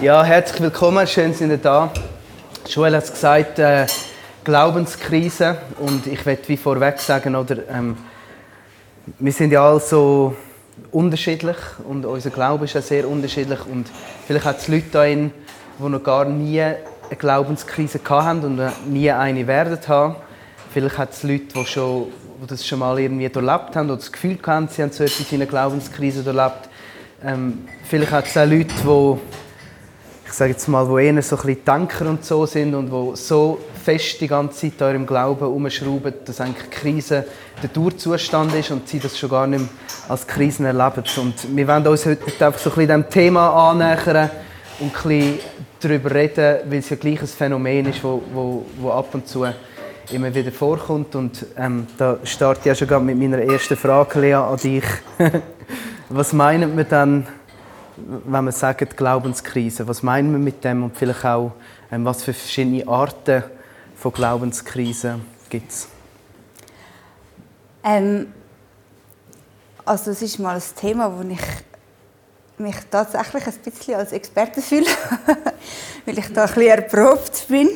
Ja, herzlich willkommen, schön sind ihr da. Joel hat es gesagt, äh, Glaubenskrise. Und ich werde wie vorweg sagen, oder, ähm, wir sind ja alle so unterschiedlich und unser Glaube ist ja sehr unterschiedlich. Und vielleicht hat es Leute da die noch gar nie eine Glaubenskrise hatten und nie eine werden haben. Vielleicht hat es Leute, die, schon, die das schon mal irgendwie durchlebt haben oder das Gefühl haben, sie haben so etwas in einer Glaubenskrise durchlebt. Ähm, vielleicht hat es auch Leute, die sage jetzt mal, wo eher so ein bisschen Denker und so sind und wo so fest die ganze Zeit ihrem Glauben umschrauben, dass eigentlich Krise der Dauerzustand ist und sie das schon gar nicht mehr als Krisen erleben. Und wir wollen uns heute einfach so ein bisschen dem Thema annähern und ein bisschen darüber reden, weil es ja gleich ein Phänomen ist, wo, wo, wo ab und zu immer wieder vorkommt. Und ähm, da starte ich ja schon mit meiner ersten Frage, Lea, an dich. Was meinen wir dann wenn wir sagen Glaubenskrise, was meinen wir mit dem und vielleicht auch, ähm, was für verschiedene Arten von Glaubenskrise gibt es? Ähm, also es ist mal ein Thema, wo ich mich tatsächlich ein bisschen als Experte fühle, weil ich da ein bisschen erprobt bin.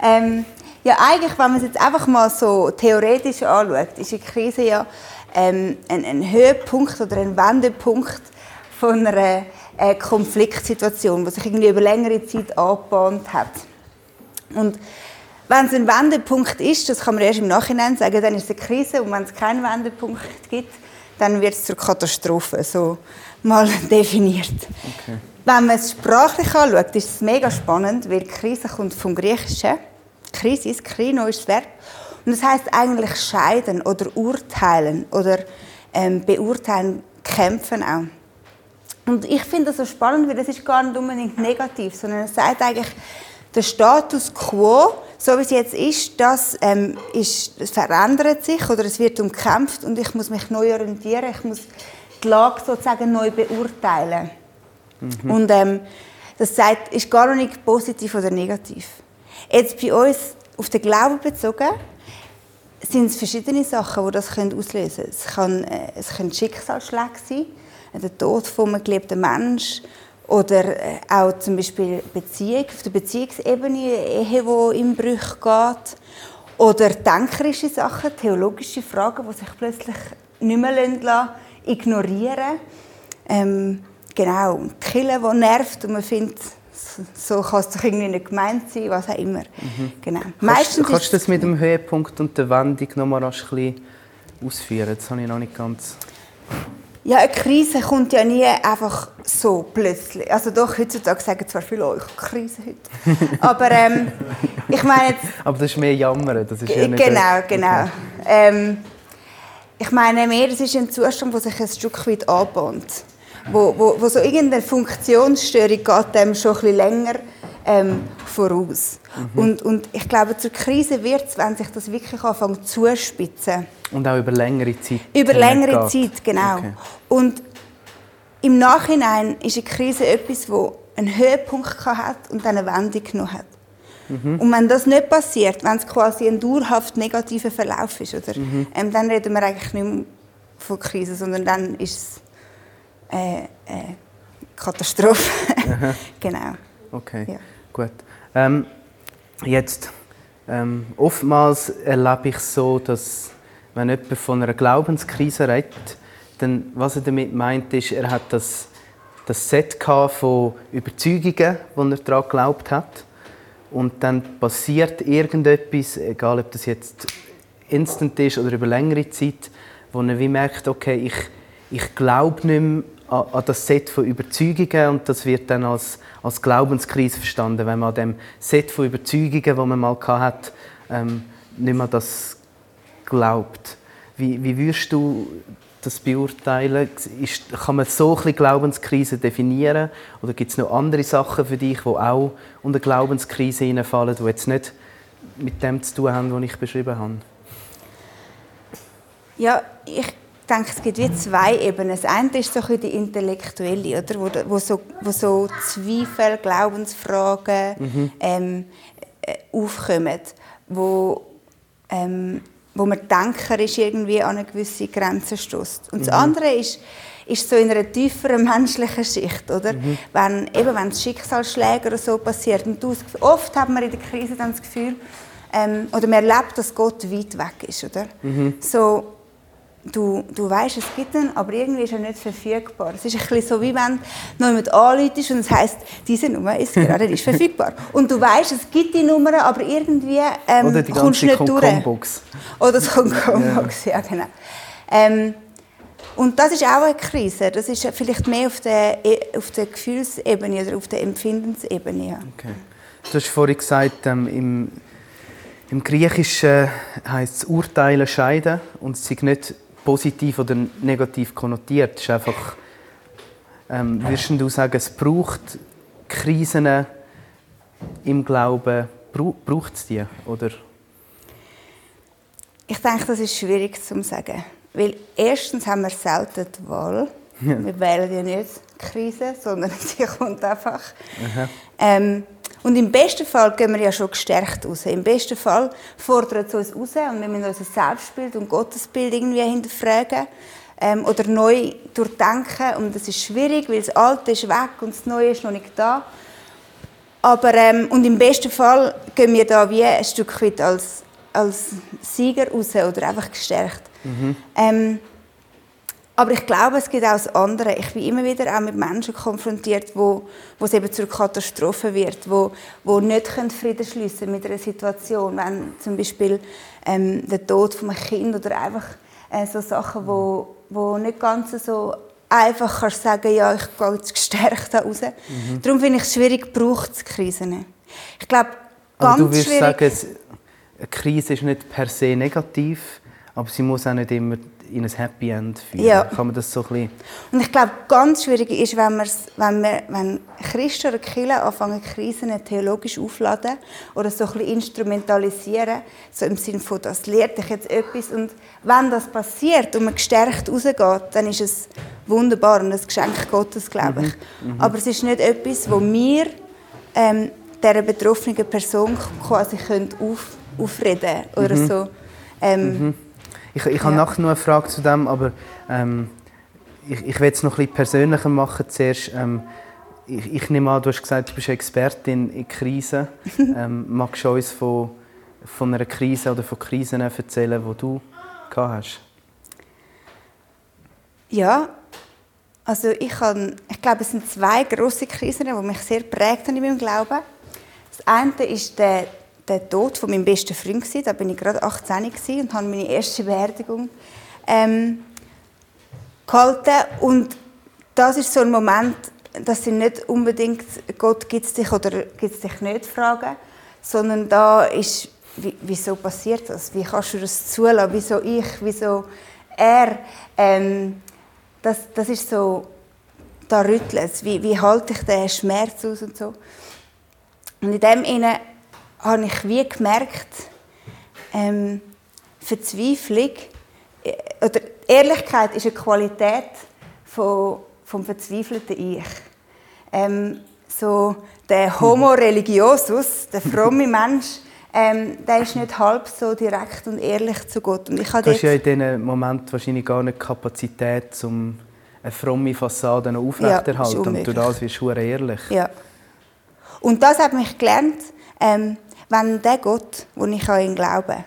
Ähm, ja, eigentlich, wenn man es jetzt einfach mal so theoretisch anschaut, ist eine Krise ja ähm, ein, ein Höhepunkt oder ein Wendepunkt von einer äh, Konfliktsituation, die sich irgendwie über längere Zeit angebahnt hat. Und wenn es ein Wendepunkt ist, das kann man erst im Nachhinein sagen, dann ist es eine Krise und wenn es keinen Wendepunkt gibt, dann wird es zur Katastrophe, so mal definiert. Okay. Wenn man es sprachlich anschaut, ist es mega spannend, weil Krise kommt vom Griechischen. Krisis, Krino ist das Verb. Und das heißt eigentlich scheiden oder urteilen oder ähm, beurteilen, kämpfen auch. Und ich finde das so spannend, weil das ist gar nicht unbedingt negativ, sondern es sagt eigentlich, der Status quo, so wie es jetzt ist, das, ähm, ist, das verändert sich oder es wird umkämpft und ich muss mich neu orientieren, ich muss die Lage sozusagen neu beurteilen. Mhm. Und ähm, das sagt, ist gar nicht positiv oder negativ. Jetzt bei uns auf den Glauben bezogen, sind es verschiedene Sachen, die das auslösen können. Es, kann, äh, es können Schicksalsschläge sein, der Tod von einem geliebten Menschen oder äh, auch zum Beispiel Beziehung, auf der Beziehungsebene, Ehe, die im Bruch geht. Oder denkerische Sachen, theologische Fragen, die sich plötzlich nicht mehr ignorieren ähm, Genau, die Kille, die nervt und man findet, so kann es doch irgendwie nicht gemeint sein, was auch immer. Mhm. Genau. Meistens kannst, kannst du das mit dem Höhepunkt und der Wendung noch mal ein bisschen ausführen? Das habe ich noch nicht ganz... Ja, eine Krise kommt ja nie einfach so plötzlich. Also doch, heutzutage sagen zwar viele, oh, ich habe Krise heute. Aber ähm, ich meine jetzt... Aber das ist mehr Jammern, das ist ja nicht... Genau, genau. Ähm, ich meine mehr, es ist ein Zustand, der sich ein Stück weit anbahnt. Wo, wo, wo so irgendeine Funktionsstörung geht dem schon ein bisschen länger ähm, voraus. Mhm. Und, und ich glaube, zur Krise wird es, wenn sich das wirklich anfängt zuspitzen. Und auch über längere Zeit. Über längere geht. Zeit, genau. Okay. Und im Nachhinein ist eine Krise etwas, wo einen Höhepunkt hat und dann eine Wendung genommen hat. Mhm. Und wenn das nicht passiert, wenn es quasi ein dauerhaft negativer Verlauf ist, oder, mhm. ähm, dann reden wir eigentlich nicht mehr von Krise, sondern dann ist es äh, äh, Katastrophe. genau. Okay, ja. gut. Ähm, jetzt, ähm, oftmals erlebe ich so, dass wenn jemand von einer Glaubenskrise redet, dann, was er damit meint, ist, er hat das, das Set von Überzeugungen, wo er daran geglaubt hat. Und dann passiert irgendetwas, egal ob das jetzt instant ist oder über längere Zeit, wo er wie merkt, okay, ich, ich glaube nicht mehr an, an das Set von Überzeugungen und das wird dann als, als Glaubenskrise verstanden, wenn man an dem Set von Überzeugungen, das man mal hatte, ähm, nicht mehr das glaubt. Wie, wie würdest du das beurteilen? Ist, kann man so ein Glaubenskrise definieren? Oder gibt es noch andere Sachen für dich, die auch unter Glaubenskrise hineinfallen, die jetzt nicht mit dem zu tun haben, was ich beschrieben habe? Ja, ich denke, es gibt wie zwei Ebenen. Das eine ist so die intellektuelle, oder? Wo, wo, so, wo so Zweifel, Glaubensfragen mhm. ähm, äh, aufkommen, wo, ähm, wo man denkerisch irgendwie an eine gewisse Grenze stößt. Und das mhm. andere ist, ist so in einer tieferen menschlichen Schicht, oder? Mhm. Wenn eben wenn Schicksalsschläge oder so passiert und du, oft hat man in der Krise dann das Gefühl, ähm, oder man erlebt, dass Gott weit weg ist, oder? Mhm. So du, du weißt, es gibt ihn, aber irgendwie ist er nicht verfügbar. Es ist ein bisschen so, wie wenn du jemand anläutest und es heisst, diese Nummer ist gerade nicht verfügbar. Und du weißt, es gibt die Nummer, aber irgendwie ähm, Oder die kommst du nicht durch. Box. Oder das Concom-Box, ja. ja genau. Ähm, und das ist auch eine Krise. Das ist vielleicht mehr auf der, auf der Gefühlsebene oder auf der Empfindensebene. Ja. Okay. Du hast vorhin gesagt, ähm, im, im Griechischen heißt es Urteilen scheiden und es ist nicht positiv oder negativ konnotiert. Es ist einfach, ähm, würdest du sagen, es braucht Krisen im Glauben, braucht es die? Oder? Ich denke, das ist schwierig zu sagen. Weil erstens haben wir selten die Wahl. Ja. Wir wählen ja nicht Krise, sondern sie kommt einfach. Ähm, und im besten Fall gehen wir ja schon gestärkt raus. Im besten Fall fordert es uns raus und wir müssen unser Selbstbild und Gottesbild irgendwie hinterfragen ähm, oder neu durchdenken. Und das ist schwierig, weil das Alte ist weg und das Neue ist noch nicht da. Aber, ähm, und im besten Fall gehen wir da wie ein Stück weit als, als Sieger raus oder einfach gestärkt. Mhm. Ähm, aber ich glaube, es gibt auch das andere. Ich bin immer wieder auch mit Menschen konfrontiert, wo, wo es eben zur Katastrophe wird, wo, wo nicht Frieden schließen mit einer Situation, wenn zum Beispiel ähm, der Tod von einem Kind oder einfach äh, so Sachen, wo, wo nicht ganz so einfach kannst sagen, ja, ich gehe jetzt gestärkt da raus. Mhm. Darum finde ich es schwierig, braucht es Krisen. Ich glaube, ganz aber du würdest schwierig... sagen, eine Krise ist nicht per se negativ, aber sie muss auch nicht immer in ein Happy End führen. Ja. Kann man das so ein bisschen Und ich glaube, ganz schwierig ist, wenn, wenn, wir, wenn Christen oder Kirchen anfangen, Krisen theologisch aufladen oder so ein bisschen instrumentalisieren, so im Sinne von, das lehrt dich jetzt etwas. Und wenn das passiert und man gestärkt rausgeht, dann ist es wunderbar und ein Geschenk Gottes, glaube ich. Mhm. Mhm. Aber es ist nicht etwas, wo wir ähm, dieser betroffenen Person quasi können auf, aufreden oder mhm. so. Ähm, Ich, ich habe nachher noch eine Frage zu dem, aber ähm, ich, ich will es noch ein bisschen persönlicher machen zuerst. Ähm, ich, ich, nehme an, du hast gesagt, du bist Expertin in Krisen. ähm, magst du uns von, von einer Krise oder von Krisen erzählen, die du gehabt hast? Ja, also ich, kann, ich glaube, es sind zwei große Krisen, die mich sehr prägt in meinem Glauben. Das eine ist der der Tod von meinem besten Freund. Da bin ich gerade 18 und habe meine erste Beerdigung ähm, gehalten. Und das ist so ein Moment, dass sie nicht unbedingt Gott gibt es dich oder gibt es dich nicht fragen, sondern da ist, wieso passiert das? Wie kannst du das zulassen? Wieso ich? Wieso er? Ähm, das, das ist so, da rüttelt es. Wie, wie halte ich den Schmerz aus und so? Und in dem Sinne habe ich wie gemerkt, ähm, Verzweiflung äh, oder Ehrlichkeit ist eine Qualität von, vom verzweifelten Ich. Ähm, so der Homo religiosus, der fromme Mensch, ähm, der ist nicht halb so direkt und ehrlich zu Gott. Und ich du hast ja in diesem Moment wahrscheinlich gar nicht Kapazität, um eine fromme Fassade aufrechterhalten. Ja, und du das wirst du ehrlich. Ja. Und das hat mich gelernt, ähm, wenn der Gott, wo ich an ihn glaube,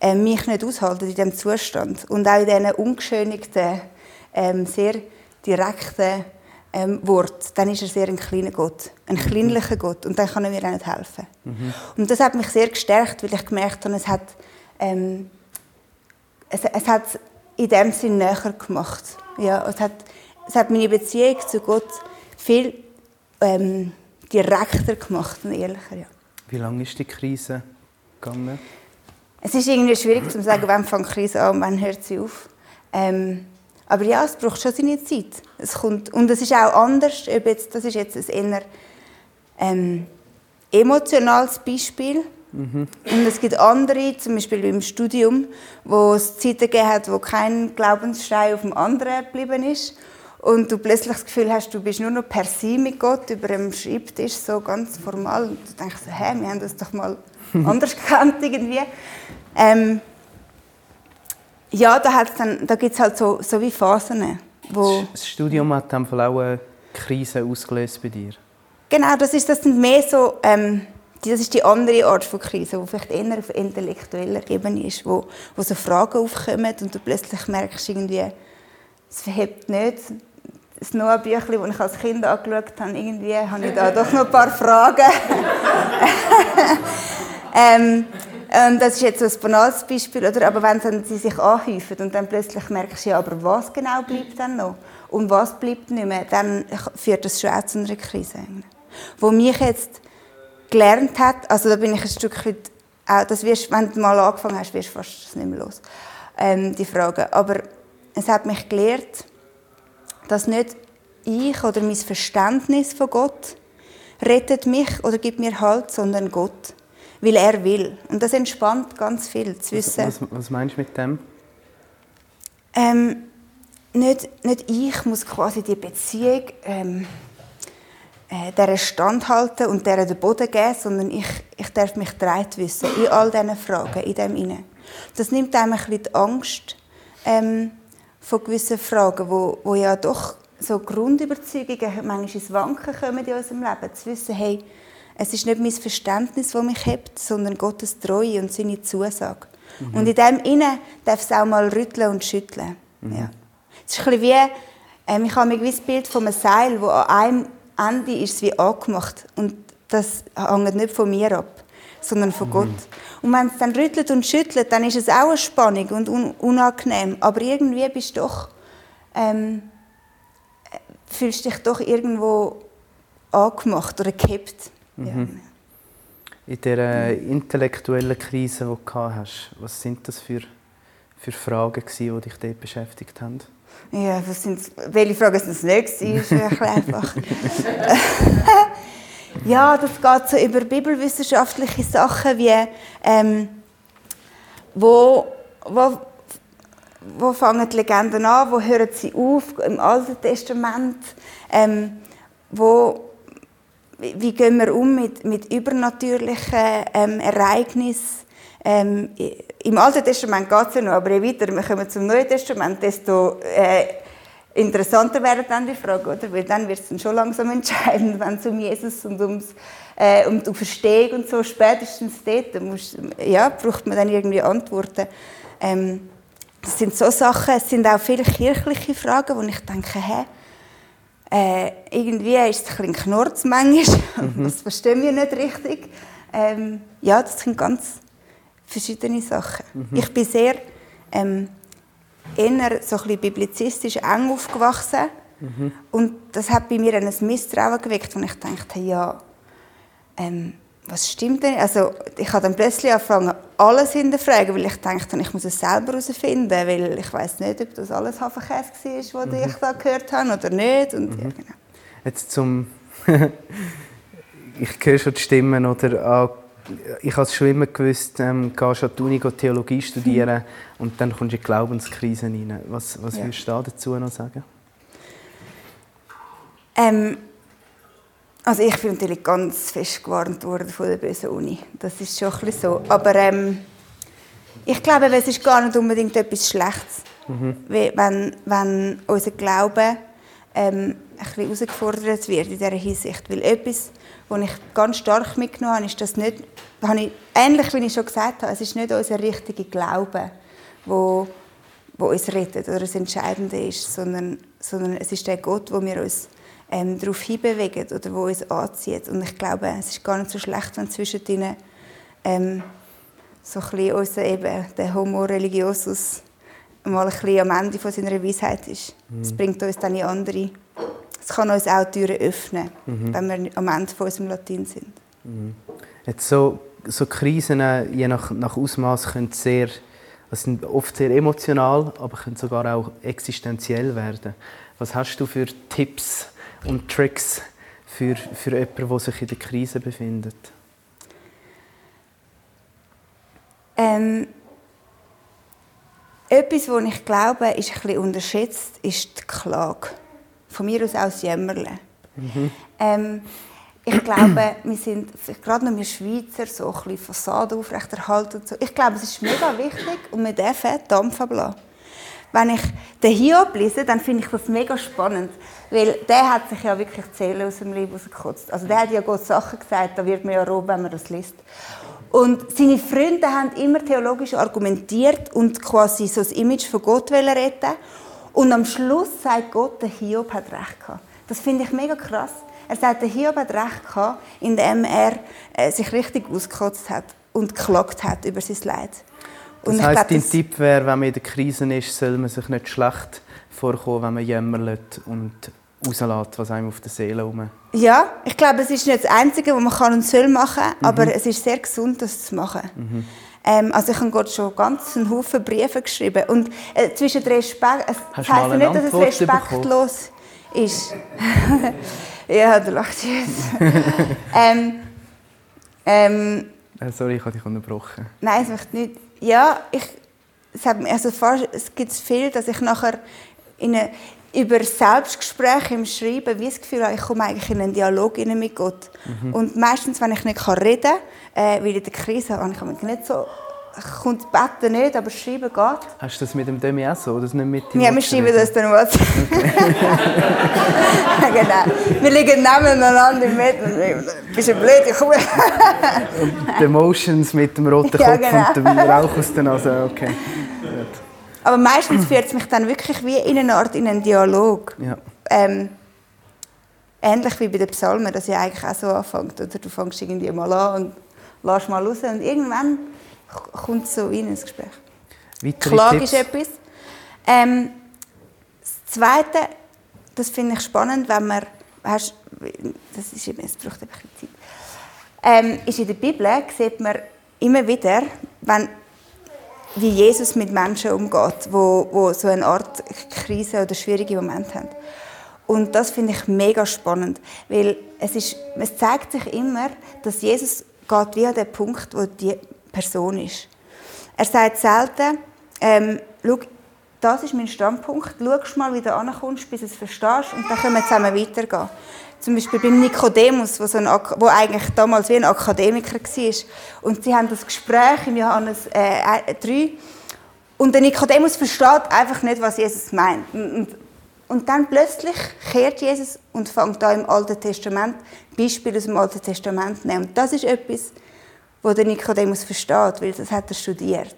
äh, mich nicht aushält in diesem Zustand und auch in diesen ungeschönigten, ähm, sehr direkten ähm, Wort, dann ist er sehr ein kleiner Gott, ein kleinlicher Gott und dann kann er mir auch nicht helfen. Mhm. Und das hat mich sehr gestärkt, weil ich gemerkt habe, es hat, ähm, es, es hat in dem Sinn näher gemacht. Ja, es, hat, es hat meine Beziehung zu Gott viel ähm, direkter gemacht und ehrlicher. Ja. Wie lange ist die Krise gegangen? Es ist irgendwie schwierig zu sagen, wann fängt die Krise an und wann hört sie auf. Ähm, aber ja, es braucht schon seine Zeit. Es kommt, und es ist auch anders. Ob jetzt, das ist jetzt ein eher ähm, emotionales Beispiel. Mhm. Und es gibt andere, zum Beispiel im Studium, wo es Zeiten gegeben hat, wo kein Glaubensstein auf dem anderen geblieben ist und du plötzlich das Gefühl hast, du bist nur noch per se mit Gott über dem Schreibtisch, so ganz formal. Und du denkst, hä, wir haben das doch mal anders gekannt irgendwie. Ähm, ja, da, da gibt es halt so, so wie Phasen. Wo das Studium hat dann auch eine Krise ausgelöst bei dir? Genau, das ist das sind mehr so, ähm, das ist die andere Art von Krise, die vielleicht eher auf intellektueller Ebene ist, wo, wo so Fragen aufkommen und du plötzlich merkst, irgendwie, es verhebt nicht. Das Noah-Büchlein, das ich als Kind angeschaut habe, irgendwie habe ich da doch noch ein paar Fragen. ähm, ähm, das ist jetzt so ein banales Beispiel, oder? aber wenn dann sie sich anhäufen und dann plötzlich merkst du, ja, aber was genau bleibt dann noch? Und was bleibt nicht mehr? Dann führt das schon auch zu einer Krise. Wo mich jetzt gelernt hat, also da bin ich ein Stück weit, auch, das wirst, wenn du mal angefangen hast, wirst du fast nicht mehr los, ähm, die Frage. Aber es hat mich gelehrt, dass nicht ich oder mein Verständnis von Gott rettet mich oder gibt mir Halt, sondern Gott, weil er will. Und das entspannt ganz viel zu wissen. Was, was, was meinst du mit dem? Ähm, nicht, nicht ich muss quasi die Beziehung ähm, äh, der standhalten und der den Boden geben, sondern ich, ich darf mich dreit wissen in all diesen Fragen, in dem inne. Das nimmt einem ein bisschen die Angst ähm, von gewissen Fragen, wo, wo ja doch so Grundüberzeugungen manchmal ins Wanken kommen in unserem Leben, zu wissen, hey, es ist nicht mein Verständnis, das mich hebt, sondern Gottes Treue und seine Zusage. Mhm. Und in dem inne darf es auch mal rütteln und schütteln. Mhm. Ja. Es ist ein wie, ähm, ich habe ein gewisses Bild von einem Seil, wo an einem Ende ist es wie angemacht. Und das hängt nicht von mir ab, sondern von mhm. Gott. Und wenn es dann rüttelt und schüttelt, dann ist es auch eine Spannung und un unangenehm. Aber irgendwie bist du doch, ähm, fühlst dich doch irgendwo angemacht oder gekippt. Mhm. Ja. In dieser intellektuellen Krise, die du hast, was sind das für, für Fragen, die dich dort beschäftigt haben? Ja, was sind, welche Frage ist das nächste? Ist einfach. ja, das geht so über bibelwissenschaftliche Sachen wie ähm, wo, wo, wo fangen die Legenden an, wo hören sie auf im Alten Testament, ähm, wo, wie gehen wir um mit, mit übernatürlichen ähm, Ereignissen. Ähm, Im Alten Testament geht es ja noch, aber je weiter wir kommen zum Neuen Testament, desto äh, interessanter werden dann die Fragen, oder? Weil dann wird es dann schon langsam entscheidend, wenn es um Jesus und ums, äh, um die Verstehung und so spätestens dort musst, ja, braucht man dann irgendwie Antworten. Ähm, das sind so Sachen, es sind auch viele kirchliche Fragen, wo ich denke, hä, äh, irgendwie ist es ein bisschen Knorz manchmal, mhm. das verstehen wir nicht richtig. Ähm, ja, das sind ganz verschiedene Sachen. Mhm. Ich bin sehr ähm, eher so ein biblizistisch eng aufgewachsen. Mhm. Und das hat bei mir ein Misstrauen geweckt, und ich dachte, ja, ähm, was stimmt denn? Also ich habe dann plötzlich angefangen, alles hinterfragen, weil ich dachte, ich muss es selber herausfinden, weil ich weiß nicht, ob das alles Hafenkäse war, was mhm. ich da gehört habe oder nicht. Und, mhm. ja, genau. Jetzt zum... ich höre schon die Stimmen, oder ah, ich habe es schon immer gewusst, ähm, gehst an die Uni Theologie studieren mhm. und dann kommst du in die Glaubenskrise rein. Was, was ja. würdest du dazu noch sagen? Ähm, also ich bin natürlich ganz fest gewarnt worden von der bösen Uni. Das ist schon ein so. Aber ähm, ich glaube, es ist gar nicht unbedingt etwas Schlechtes, mhm. wenn, wenn unser Glaube ähm, ein bisschen herausgefordert wird in dieser Hinsicht. Weil etwas, was ich ganz stark mitgenommen habe, ist, dass nicht, habe ich, ähnlich wie ich schon gesagt habe, es ist nicht unser richtiger Glaube, wo, wo uns rettet oder das Entscheidende ist, sondern, sondern es ist der Gott, wo wir uns ähm, darauf hinbewegen oder wo uns anzieht. Und ich glaube, es ist gar nicht so schlecht, wenn zwischen ähm, so ein bisschen unser, eben, der Homo religiosus mal ein bisschen am Ende von seiner Weisheit ist. Es mhm. bringt uns dann in andere es kann uns auch Türen öffnen, mhm. wenn wir am Ende von unserem Latin sind. Mhm. Jetzt so, so Krisen, je nach, nach Ausmaß, können sehr, also sind oft sehr emotional, aber können sogar auch existenziell werden. Was hast du für Tipps und Tricks für, für jemanden, der sich in der Krise befindet? Ähm, etwas, was ich glaube, ist ein bisschen unterschätzt, ist die Klage von mir aus auch das Jämmerle. Mhm. Ähm, ich glaube, wir sind, gerade noch wir Schweizer, so ein bisschen Fassade aufrechterhalten und so. Ich glaube, es ist mega wichtig und wir dürfen Dampf ablassen. Wenn ich den Hiob lese, dann finde ich das mega spannend, weil der hat sich ja wirklich Zählen aus dem Leben rausgekotzt. Also der hat ja Gott Sachen gesagt, da wird man ja roh, wenn man das liest. Und seine Freunde haben immer theologisch argumentiert und quasi so das Image von Gott retten Und am Schluss sagt Gott, der Hiob hat recht gehabt. Das finde ich mega krass. Er sagt, der Hiob hat recht gehabt, indem er äh, sich richtig ausgekotzt hat und geklagt hat über sein Leid. Und das heisst, dein Tipp wäre, wenn man in der Krise ist, soll man sich nicht schlecht vorkommen, wenn man jämmert und rauslässt, was einem auf der Seele herum Ja, ich glaube, es ist nicht das Einzige, was man kann und soll machen, mhm. aber es ist sehr gesund, das zu machen. Mhm. Ähm, also ich habe Gott schon ganz einen Haufen Briefe geschrieben und äh, zwischen Respekt, es heisst ja nicht, dass es respektlos ist. ja, du lachst jetzt. ähm, ähm, äh, Sorry, ich habe dich unterbrochen. Nein, es möchte nicht. Ja, ich, es, hat, also es gibt viel, dass ich nachher in eine, über Selbstgespräche im Schreiben wie das Gefühl habe, ich komme eigentlich in einen Dialog mit Gott. Mhm. Und meistens, wenn ich nicht reden kann, äh, weil in der Krise habe ich mich nicht so kommt beten nicht, aber schreiben geht. Hast du das mit dem Demi auch so? Oder nicht mit ja, wir schreiben das dann was. Okay. genau. Wir liegen nebeneinander im Bett und bist du blöd, ich komme. die Emotions mit dem roten Kopf ja, genau. und dem Rauch aus der Nase, okay. Aber meistens führt es mich dann wirklich wie in eine Art in einen Dialog. Ja. Ähm, ähnlich wie bei den Psalmen, dass ja eigentlich auch so anfängt. Oder du fängst irgendwie mal an und lässt mal raus und irgendwann kommt so in ein Gespräch. Weitere Klage Tipps? ist etwas. Ähm, das Zweite, das finde ich spannend, wenn man, hast, das ist eben, es braucht ein bisschen Zeit, ähm, ist in der Bibel sieht man immer wieder, wenn, wie Jesus mit Menschen umgeht, wo, wo so eine Art Krise oder schwierige Momente haben. Und das finde ich mega spannend, weil es, ist, es zeigt sich immer, dass Jesus geht wie an den Punkt, wo die Person ist. Er sagt selten, ähm, schau, das ist mein Standpunkt, schau mal, wie du ankommst, bis du es verstehst und dann können wir zusammen weitergehen. Zum Beispiel beim Nikodemus, wo, so ein, wo eigentlich damals wie ein Akademiker war. Und sie haben das Gespräch im Johannes äh, 3 äh, und der Nikodemus versteht einfach nicht, was Jesus meint. Und, und dann plötzlich kehrt Jesus und fängt da im Alten Testament Beispiele aus dem Alten Testament nehmen. Und das ist etwas, wo der Nikodemus versteht, weil das hat er studiert.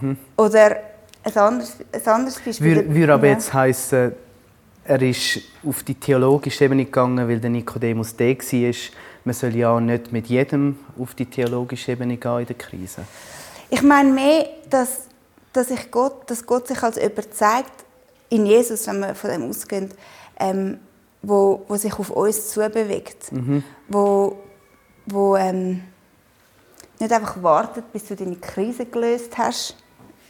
Mhm. Oder ein anderes, ein anderes Beispiel. Würde aber ja. jetzt heißen, er ist auf die theologische Ebene gegangen, weil der Nikodemus der war. Man soll ja nicht mit jedem auf die theologische Ebene gehen in der Krise. Ich meine mehr, dass, dass, ich Gott, dass Gott sich als jemand zeigt, in Jesus, wenn wir von dem ausgehen, ähm, wo, wo sich auf uns zubewegt. Mhm. Wo, wo ähm, nicht einfach wartet, bis du deine Krise gelöst hast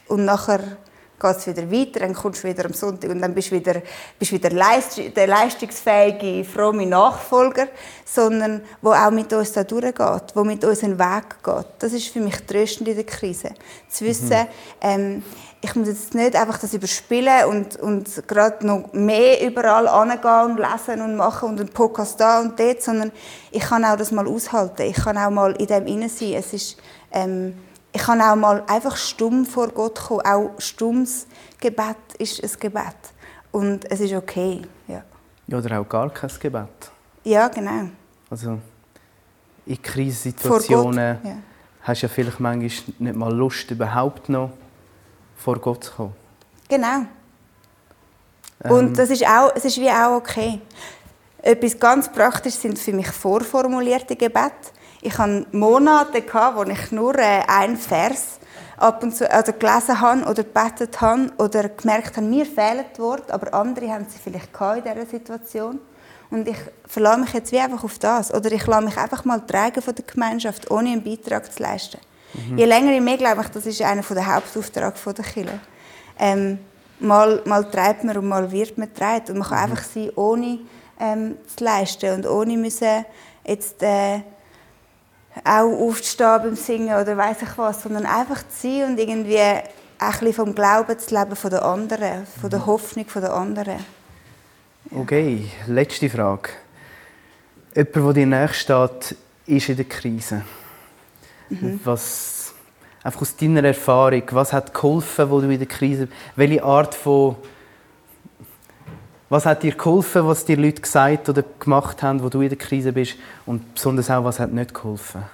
und nachher geht es wieder weiter, dann kommst du wieder am Sonntag und dann bist du wieder, bist wieder leist der leistungsfähige, fromme Nachfolger, sondern wo auch mit uns da durchgeht, wo mit uns einen Weg geht. Das ist für mich tröstend in der Krise. Zu wissen, mhm. ähm, ich muss jetzt nicht einfach das überspielen und, und gerade noch mehr überall angehen und lesen und machen und einen Podcast da und dort, sondern ich kann auch das mal aushalten. Ich kann auch mal in dem inne sein. Es ist, ähm, ich kann auch mal einfach stumm vor Gott kommen. Auch stummes Gebet ist ein Gebet. Und es ist okay. Ja. oder auch gar kein Gebet. Ja, genau. Also in Krisensituationen ja. hast du ja vielleicht manchmal nicht mal Lust, überhaupt noch vor Gott zu kommen. Genau. Ähm. Und das ist, auch, es ist wie auch okay. Etwas ganz Praktisches sind für mich vorformulierte Gebete. Ich hatte Monate, wo ich nur äh, einen Vers ab und zu also gelesen habe oder gebetet habe oder gemerkt habe, mir fehlen die Worte, aber andere haben sie vielleicht in dieser Situation. Und ich verlasse mich jetzt wie einfach auf das. Oder ich lasse mich einfach mal tragen von der Gemeinschaft, ohne einen Beitrag zu leisten. Mhm. Je länger je mehr glaube ich, das ist einer der Hauptaufträge der Kirche. Ähm, mal, mal treibt man und mal wird man getragen. Und man kann mhm. einfach sein, ohne ähm, zu leisten und ohne müssen jetzt äh, auch aufzustehen beim Singen oder weiß ich was, sondern einfach zu sein und irgendwie ein bisschen vom Glauben zu leben von den anderen, von der mhm. Hoffnung der anderen. Ja. Okay, letzte Frage. jemand, der dir näher steht, ist in der Krise. Mhm. Was, einfach aus deiner Erfahrung, was hat geholfen, wo du in der Krise Welche Art von was hat dir geholfen, was dir Leute gesagt oder gemacht haben, wo du in der Krise bist? Und besonders auch, was hat nicht geholfen?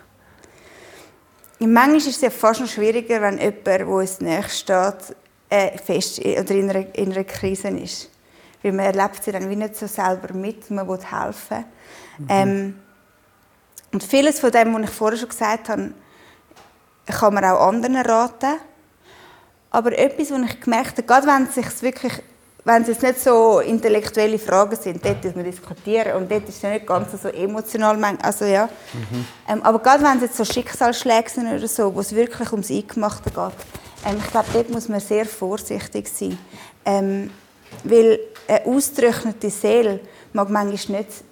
Manchmal ist es ja fast noch schwieriger, wenn jemand, der uns näher steht, äh, fest oder in einer, in einer Krise ist. Weil man erlebt sie dann wie nicht so selber mit, man will helfen. Mhm. Ähm, und vieles von dem, was ich vorher schon gesagt habe, kann man auch anderen raten. Aber etwas, was ich gemerkt habe, gerade wenn es sich wirklich wenn es jetzt nicht so intellektuelle Fragen sind, dort muss man diskutieren und dort ist es nicht ganz so emotional. Also, ja. Mhm. Ähm, aber gerade wenn es jetzt so Schicksalsschläge sind oder so, wo es wirklich ums Eingemachte geht, ähm, ich glaube, dort muss man sehr vorsichtig sein. Ähm, weil eine ausgetrocknete Seele mag manchmal nicht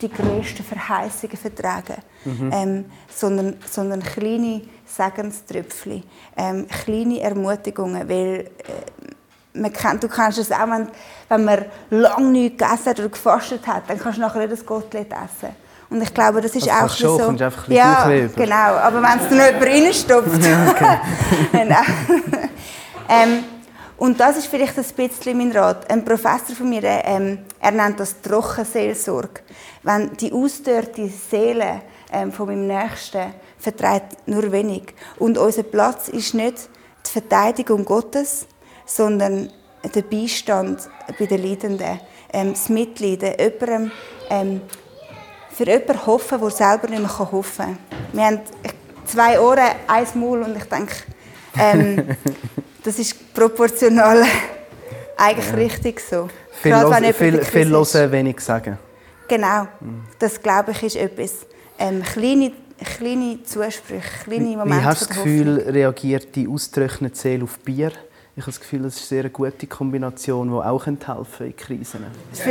die grössten Verheißungen vertragen, mhm. ähm, sondern, sondern kleine Segenströpfchen, ähm, kleine Ermutigungen, weil äh, man kennt, du kennst es auch, wenn, wenn man lange nichts gegessen hat oder gefastet hat, dann kannst du nachher nicht das Gottlet essen. Und ich glaube, das ist also auch schon, so. Einfach ein ja, genau. Aber wenn es noch jemand reinstopft. ja, okay. genau. ähm, und das ist vielleicht ein bisschen mein Rat. Ein Professor von mir, ähm, er nennt das Trockenseelsorge. Wenn die ausdörrte Seele ähm, von meinem Nächsten vertreibt nur wenig. Und unser Platz ist nicht die Verteidigung Gottes, sondern der Beistand bei den Leidenden, ähm, das Mitleiden, jemandem, ähm, für jemanden hoffen, der selber nicht mehr hoffen kann. Wir haben zwei Ohren, ein Maul und ich denke, ähm, das ist proportional eigentlich ja. richtig so. Viel, Gerade, viel, viel hören, wenig sagen. Genau, das glaube ich ist etwas. Ähm, kleine, kleine Zusprüche, kleine Momente Wie hast du das Gefühl, reagiert die ausgetrocknete Seele auf Bier? Ich habe das Gefühl, das ist eine sehr gute Kombination, die auch helfen in Krisen.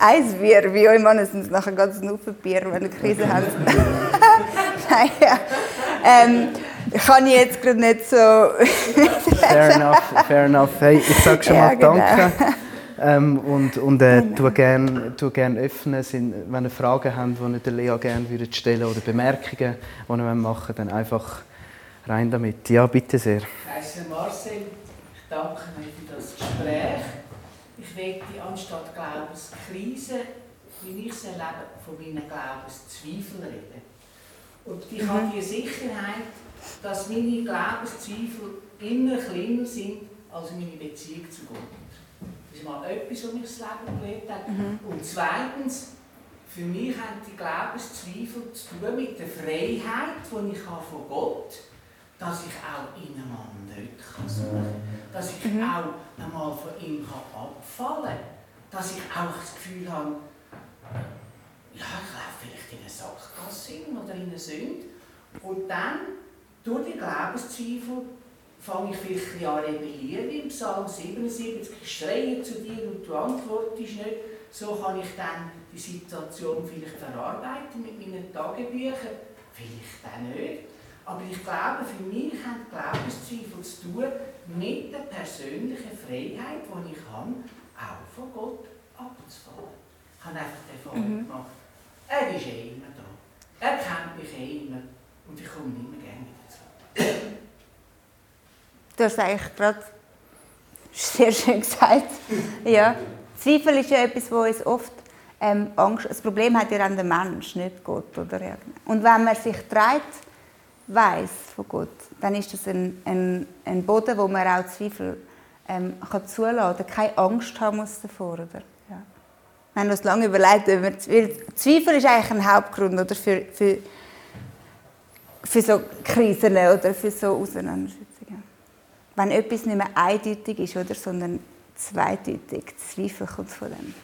Eins Bier, wie euch Mann, sind nachher ganz Haufen Bier, wenn ihr Krise habt. Nein, ja. ähm, kann ich jetzt gerade nicht so... fair enough, fair enough. Hey, ich sage schon mal genau. Danke. Ähm, und und äh, genau. tu gerne gern öffnen, sind, wenn ihr Fragen habt, die ihr Lea gerne stellen oder Bemerkungen, die ihr machen dann einfach rein damit. Ja, bitte sehr. Heiße Marcel, ich danke mir für das Gespräch. Ich möchte anstatt Glaubenskrise, wie ich es erlebe, von meinen Glaubenszweifeln reden. Und ich mhm. habe die Sicherheit, dass meine Glaubenszweifel immer kleiner sind als meine Beziehung zu Gott. Das ist mal etwas, was mich das Leben gelebt hat. Mhm. Und zweitens, für mich haben die Glaubenszweifel zu tun mit der Freiheit, die ich habe von Gott habe dass ich auch nicht kann suchen kann. Dass ich mhm. auch einmal von ihm kann abfallen kann. Dass ich auch das Gefühl habe, ja, ich laufe vielleicht in eine Sackgasse oder in eine Sünde. Und dann, durch die Glaubenszweifel, fange ich vielleicht an rebellieren im Psalm 77, ich schreie zu dir und du antwortest nicht. So kann ich dann die Situation vielleicht verarbeiten mit meinen Tagebüchern. Vielleicht auch nicht. Aber ich glaube, für mich haben Glaubenszweifel zu tun mit der persönlichen Freiheit, die ich habe, auch von Gott abzufallen. Ich habe einfach die Erfahrung mhm. gemacht, er ist eh immer da. Er kennt mich eh immer. Und ich komme nicht mehr gerne dazu. Du hast eigentlich gerade sehr schön gesagt. ja. Zweifel ist ja etwas, wo uns oft ähm, Angst... Das Problem hat ja dann der Mensch, nicht Gott. Oder? Und wenn man sich treibt, weiß von Gott, dann ist das ein, ein, ein Boden, wo man auch Zweifel ähm, kann zulassen kann, keine Angst haben muss davor. Oder? Ja. Wir haben uns lange überlegt, weil Zweifel ist eigentlich ein Hauptgrund oder, für, für, für so Krisen oder für so Auseinandersetzungen. Wenn etwas nicht mehr eindeutig ist, oder, sondern zweideutig, Zweifel kommt von dem,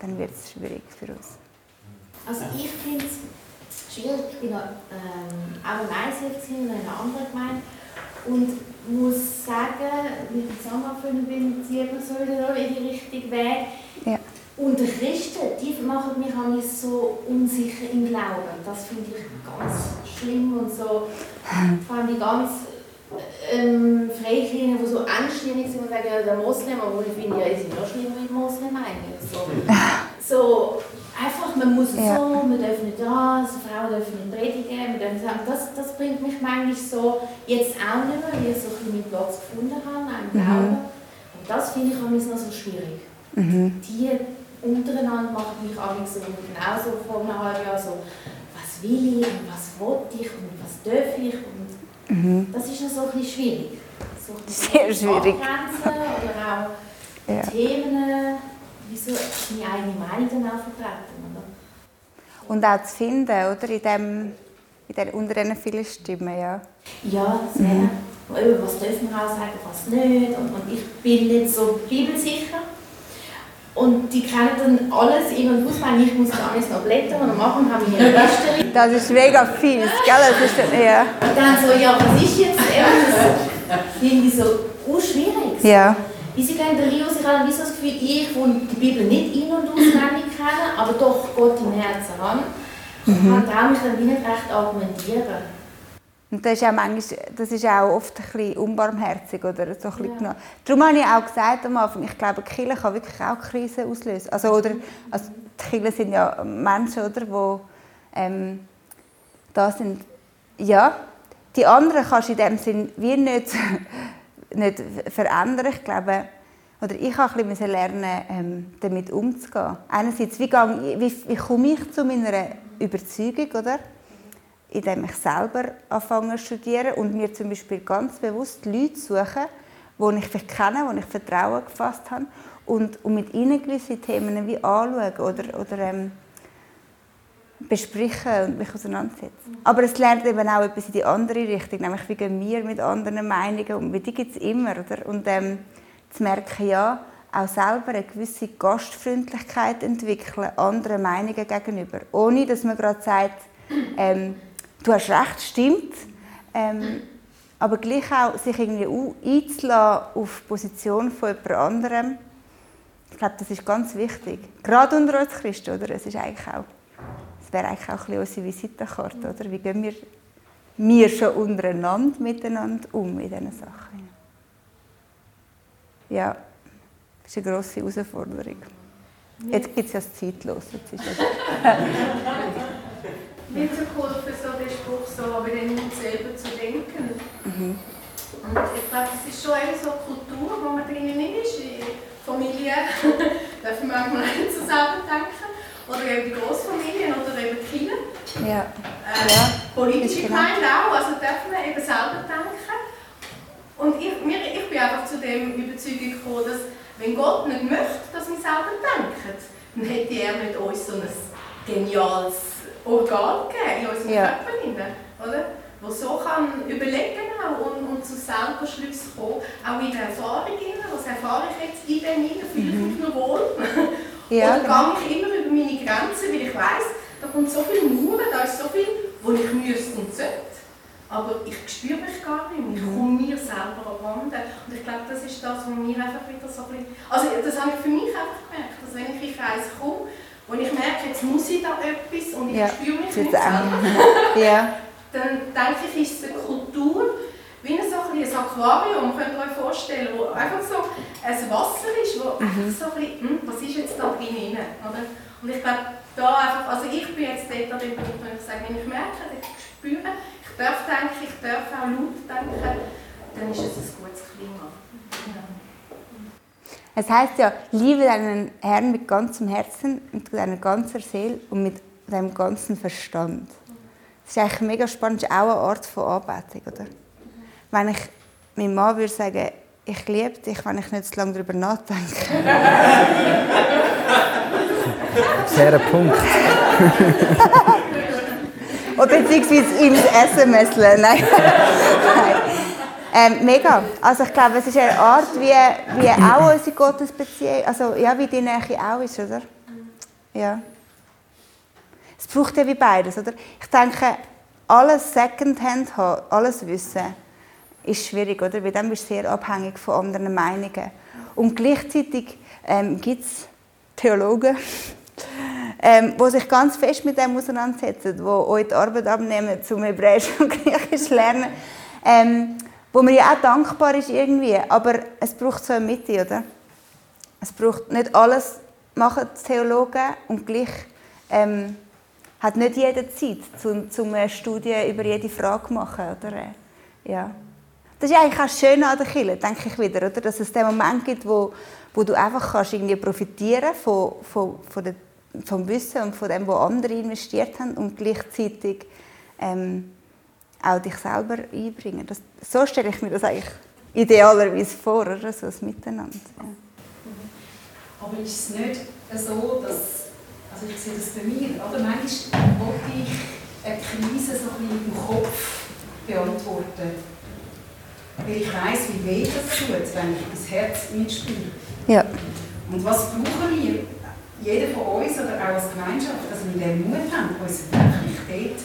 dann wird es schwierig für uns. Also ich finde schwierig. Ich bin ähm, ICF in einer anderen Gemeinde und muss sagen, mit dem Zusammenfinden bin ich immer so wieder in die richtige Weg. Ja. Und die Christen, die machen mich auch nicht so unsicher im Glauben. Das finde ich ganz schlimm und so. Vor allem die ganz ähm, Freikirchen, die so anständig sind und sagen, ja, der Moslem, obwohl ich finde, ja, die sind noch schlimmer wie Moslem eigentlich. So, so einfach man muss ja. so, man darf nicht das, Frauen dürfen nicht predigen, darf nicht das, das bringt mich manchmal so, jetzt auch nicht mehr, weil ich so ein bisschen meinen Platz gefunden habe, im mhm. Glauben. Und das finde ich noch so schwierig. Mhm. Die untereinander machen mich auch so genauso vor einem halben Jahr so, was will ich und was will ich und was darf ich und mhm. das ist noch so ein bisschen schwierig. So ein Sehr schwierig. oder auch ja. Themen, wieso meine eigene Meinung dann auch vertreten. Oder? Und auch zu finden, oder? In dem, in der, unter diesen vielen Stimmen, ja. Ja, sehr. Mhm. Was dürfen wir auch sagen, was nicht. Und, und ich bin nicht so bibelsicher. Und die kennen dann alles in- und auswendig. Ich muss dann alles noch blättern und machen und haben meine Liste. Das ist mega fies, gell? Das ist, ja. Und dann so, ja, was ist jetzt? Das finde ich so uh, schwierig. Ja. Wie sie gehen raus, ich habe so das Gefühl, ich, die die Bibel nicht in- und auswendig kenne, aber doch Gott im Herzen habe, mhm. traue mich dann nicht recht argumentieren. Und das ist, auch manchmal, das ist auch oft ein bisschen unbarmherzig. Oder so ein bisschen ja. Darum habe ich auch gesagt am Anfang, ich glaube, die Kirche kann wirklich auch Krisen auslösen. Also, oder, also die Kirche sind ja Menschen, oder, die ähm, da sind. Ja, die anderen kannst du in dem Sinn wie nicht nicht verändern. Ich glaube, oder ich habe ein bisschen lernen, ähm, damit umzugehen. Einerseits, wie, gehe, wie, wie komme ich zu meiner Überzeugung, oder? Indem ich selber anfange zu studieren und mir zum Beispiel ganz bewusst Leute suche, die ich vielleicht kenne, die ich Vertrauen gefasst habe und, und mit ihnen gewisse Themen wie anschauen oder, oder ähm, besprechen und mich auseinandersetzen. Aber es lernt eben auch etwas in die andere Richtung, nämlich wie gehen wir mit anderen Meinungen um, die gibt es immer. Oder? Und ähm, zu merken, ja, auch selber eine gewisse Gastfreundlichkeit entwickeln, anderen Meinungen gegenüber. Ohne, dass man gerade sagt, ähm, du hast recht, stimmt. Ähm, aber gleich auch sich irgendwie einzulassen auf die Position von jemand anderem. Ich glaube, das ist ganz wichtig. Gerade unter uns Christen, oder? Es ist eigentlich auch wäre eigentlich auch ein unsere Visitenkarte, oder? Wie gehen wir, wir schon untereinander miteinander um in diesen Sachen? Ja, das ist eine grosse Herausforderung. Jetzt gibt es ja das Zeitlos. Jetzt ist Mir hat geholfen, so den Spruch so, aber den Mund selber zu denken. Mhm. Und ich glaube, das ist schon eine so Kultur, wo man drinnen ist. In Familie dürfen wir auch mal zusammen denken oder eben die Großfamilien oder eben die Kinder. Ja. Äh, ja. Politische genau. Gemeinde auch, also dürfen wir eben selber denken. Und ich, mir, ich bin einfach zu dem Überzeugung gekommen, dass wenn Gott nicht möchte, dass wir selber denken, dann hätte er mit uns so ein geniales Organ gegeben in unserem ja. Körper, oder? wo so kann überlegen kann und, und zu selber Schlüssen kommen, auch in der Erfahrung, was erfahre ich jetzt in dem hinein, fühle ich mich noch wohl ja, Oder genau. gehe ich über meine Grenzen, weil ich weiss, da kommt so viel Mauern, da ist so viel, wo ich müsste und sollte. Aber ich spüre mich gar nicht mehr. Ich komme mir selber abhanden. Und ich glaube, das ist das, was mir einfach wieder so ein bisschen... Also das habe ich für mich einfach gemerkt, dass wenn ich in Kreis komme, wo ich merke, jetzt muss ich da etwas und ich ja, spüre mich nicht selber, ja. dann denke ich, ist es eine Kultur, wie ein, so ein, ein Aquarium, könnt ihr euch vorstellen, wo einfach so ein Wasser ist, wo mhm. so ein bisschen, hm, was ist jetzt da drin? Oder? Und ich glaube, da einfach, also ich bin jetzt dort an dem Punkt, wenn ich sage, wenn ich merke, ich spüre, ich darf denken, ich darf auch laut denken, dann ist es ein gutes Klima. Es heißt ja, liebe deinen Herrn mit ganzem Herzen, mit deiner ganzen Seele und mit deinem ganzen Verstand. Das ist eigentlich mega spannend, das ist auch eine Art von Anbetung, oder? Wenn ich meinem Mann würde sagen, ich liebe dich, wenn ich nicht zu lange darüber nachdenke. Sehr Punkt. Oder beziehungsweise ihm das SMS. Nein. Nein. Ähm, mega. Also ich glaube, es ist eine Art, wie, wie auch unsere Gottesbeziehung, also ja, wie die Nähe auch ist, oder? Ja. Es braucht ja wie beides, oder? Ich denke, alles Secondhand haben, alles Wissen, ist schwierig, oder? Weil dann bist du sehr abhängig von anderen Meinungen. Und gleichzeitig ähm, gibt es Theologen, ähm, die sich ganz fest mit dem auseinandersetzen, die euch die Arbeit abnehmen, zum Hebräisch und Griechisch lernen, ähm, wo man ja auch dankbar ist irgendwie, aber es braucht so eine Mitte, oder? Es braucht nicht alles machen die Theologen und gleich ähm, hat nicht jeder Zeit, um, um eine Studie über jede Frage zu machen. Oder? Ja. Das ist eigentlich auch schön an der Kirche, denke ich wieder, oder? dass es den Moment gibt, wo, wo du einfach kannst irgendwie profitieren von, von, von der, vom Wissen und von dem, was andere investiert haben und gleichzeitig ähm, auch dich selber einbringen. Das, so stelle ich mir das eigentlich idealerweise vor, oder? so ein Miteinander. Ja. Aber ist es nicht so, dass, also ich sehe das bei mir, oder? manchmal wollte ich eine Krise so ein bisschen im Kopf beantworten. Weil ich weiss, wie weh das tut, wenn ich das Herz mitspüre. Ja. Und was brauchen wir? Jeder von uns oder auch als Gemeinschaft, dass wir den Mut haben, uns wirklich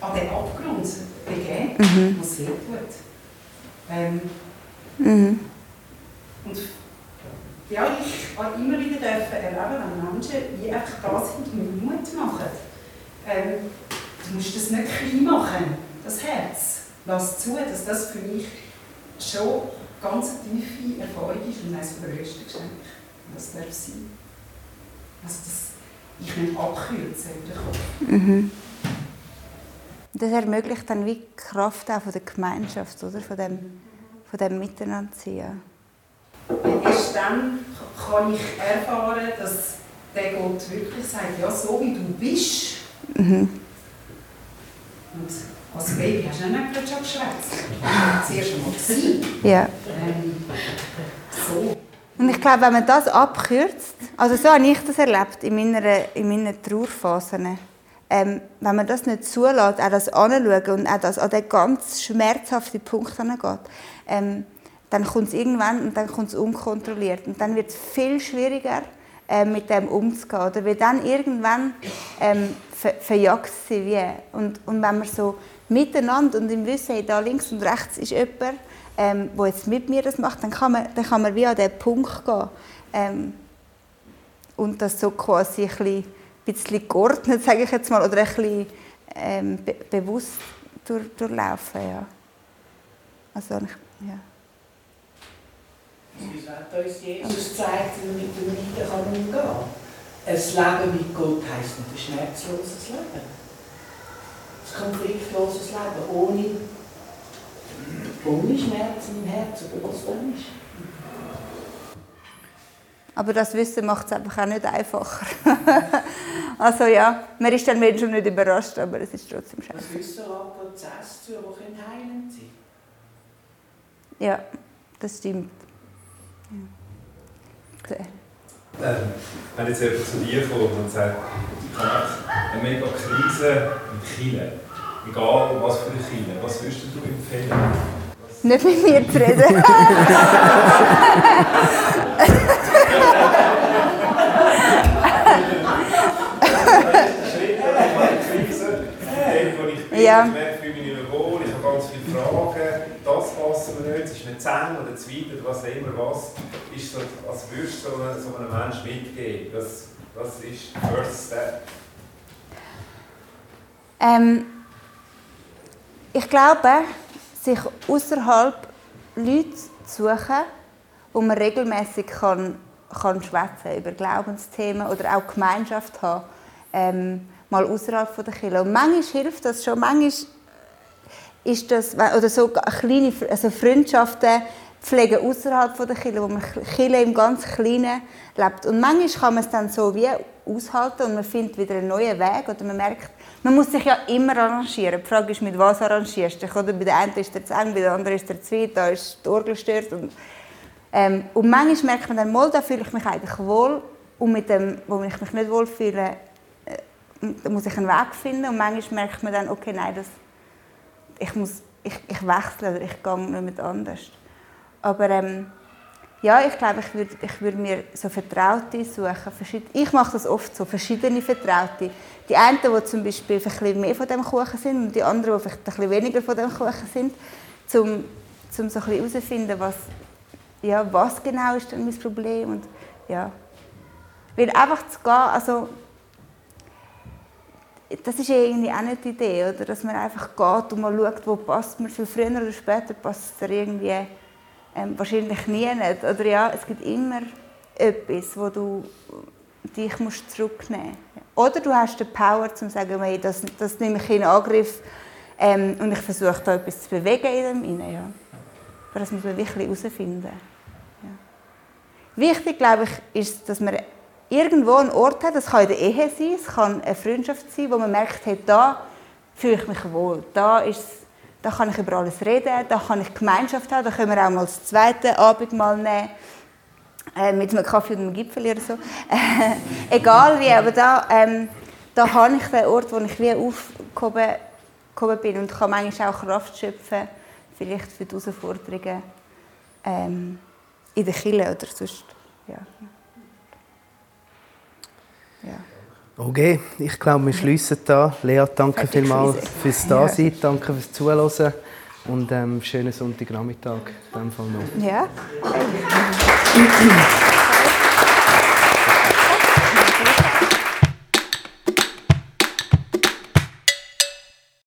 dort an den Abgrund zu begeben, mhm. was sehr tut. Ähm, mhm. Und ja, ich habe immer wieder dürfen erleben, wenn Menschen wie einfach da sind und Mut machen. Ähm, du musst das nicht klein machen, das Herz. Lass zu, dass das für mich schon ganz tiefe Erfahrung ist und eines der grössten Geschenke. Das darf sein. Also das, ich nicht abkürzen in den Kopf. Mhm. Das ermöglicht dann wie Kraft auch von der Gemeinschaft, oder? Von dem, von dem Miteinander ziehen. Erst dann kann ich erfahren, dass der Gott wirklich sagt, ja, so wie du bist. Mhm. Und als Baby hast du nicht gerade schon geschwätzt. Zuerst einmal sein. Ja. Ähm, so. Und ich glaube, wenn man das abkürzt, also so habe ich das erlebt in meiner, in meinen Trauerphasen, ähm, wenn man das nicht zulässt, auch das anschauen und auch das an den ganz schmerzhaften Punkt angeht, ähm, dann kommt es irgendwann und dann kommt es unkontrolliert. Und dann wird es viel schwieriger, äh, mit dem umzugehen. Oder weil dann irgendwann ähm, ver verjagt sie wie. Und, und wenn man so miteinander und im Wissen, hey, da links und rechts ist jemand, ähm, der jetzt mit mir das macht, dann kann man, dann kann man wie an diesen Punkt gehen. Ähm, und das so quasi ein bisschen, bisschen geordnet, sage ich jetzt mal, oder ein bisschen ähm, be bewusst durch, durchlaufen. Ja. Also, ja. Hat uns Jesus gezeigt, wie man mit dem Leiden umgehen kann. Ein Leben mit Gott heisst nicht ein schmerzloses Leben. Ein konfliktloses Leben ohne, ohne Schmerzen im Herzen, oder was dann ist. Aber das Wissen macht es einfach auch nicht einfacher. also ja, man ist dann schon nicht überrascht, aber es ist trotzdem scheiße. Das Wissen hat Prozesse zu, die heilend sein Ja, das stimmt. Ähm, wenn jetzt jemand zu dir kommt und sagt, ich habe eine mega Krise Chile, egal was für eine Chile, was würdest du empfehlen? Nicht mit mir zu reden. ja. ich fühle mich nicht wohl, ich habe ganz viele Fragen, das passen mir nicht, es ist nicht Zehn oder Zweite oder was immer was, ist so, als würdest du so einem, so einem Menschen mitgeben, was, was ist der First Step? Ähm, ich glaube, sich außerhalb Leute zu suchen, wo man regelmäßig kann, kann schwätzen über Glaubensthemen oder auch Gemeinschaft haben. Ähm, mal außerhalb der Kirche. Und manchmal hilft das schon, manchmal ist das, oder so kleine also Freundschaften pflegen außerhalb der Kirche, wo man Kirche im ganz Kleinen lebt. Und manchmal kann man es dann so wie aushalten und man findet wieder einen neuen Weg oder man merkt, man muss sich ja immer arrangieren. Die Frage ist, mit was arrangierst du dich? Oder bei der einen ist der zu eng, bei der anderen ist der zu weit, da ist die Orgel gestört. Und, ähm, und manchmal merkt man dann, mal, da fühle ich mich eigentlich wohl und mit dem, wo ich mich nicht wohl fühle, da muss ich einen Weg finden und manchmal merkt man dann, okay, nein, das, ich, muss, ich, ich wechsle oder ich gehe nicht mit anders. Aber ähm, ja, ich glaube, ich würde ich würd mir so Vertraute suchen. Ich mache das oft so, verschiedene Vertraute. Die einen, die zum Beispiel ein mehr von dem Kuchen sind und die anderen, die vielleicht ein bisschen weniger von dem Kuchen sind, um, um so herauszufinden, was, ja, was genau ist denn mein Problem. Und, ja. Weil einfach zu gehen, also das ist irgendwie auch nicht die Idee, oder? dass man einfach geht und mal schaut, wo passt man. Viel früher oder später passt es irgendwie ähm, wahrscheinlich nie nicht. Oder ja, es gibt immer etwas, wo du dich musst zurücknehmen musst. Oder du hast die Power, zu sagen, hey, das, das nehme ich in Angriff ähm, und ich versuche da etwas zu bewegen in dem Innen, ja. Aber das muss man wirklich herausfinden. Ja. Wichtig, glaube ich, ist, dass man irgendwo einen Ort hat, das kann in der Ehe sein, es kann eine Freundschaft sein, wo man merkt, hey, da fühle ich mich wohl, da, ist, da kann ich über alles reden, da kann ich Gemeinschaft haben, da können wir auch mal das zweite Abend mal nehmen, mit einem Kaffee und einem Gipfel oder so. Äh, egal wie, aber da, ähm, da habe ich den Ort, wo ich wie aufgehoben bin und kann manchmal auch Kraft schöpfen, vielleicht für die Herausforderungen ähm, in der Kirche oder sonst. Ja. Ja. Okay, ich glaube, wir schließen da. Lea, danke vielmals fürs Dasein, danke fürs Zuhören und ähm, schönen Sonntagnachmittag. In dem Fall noch. Ja.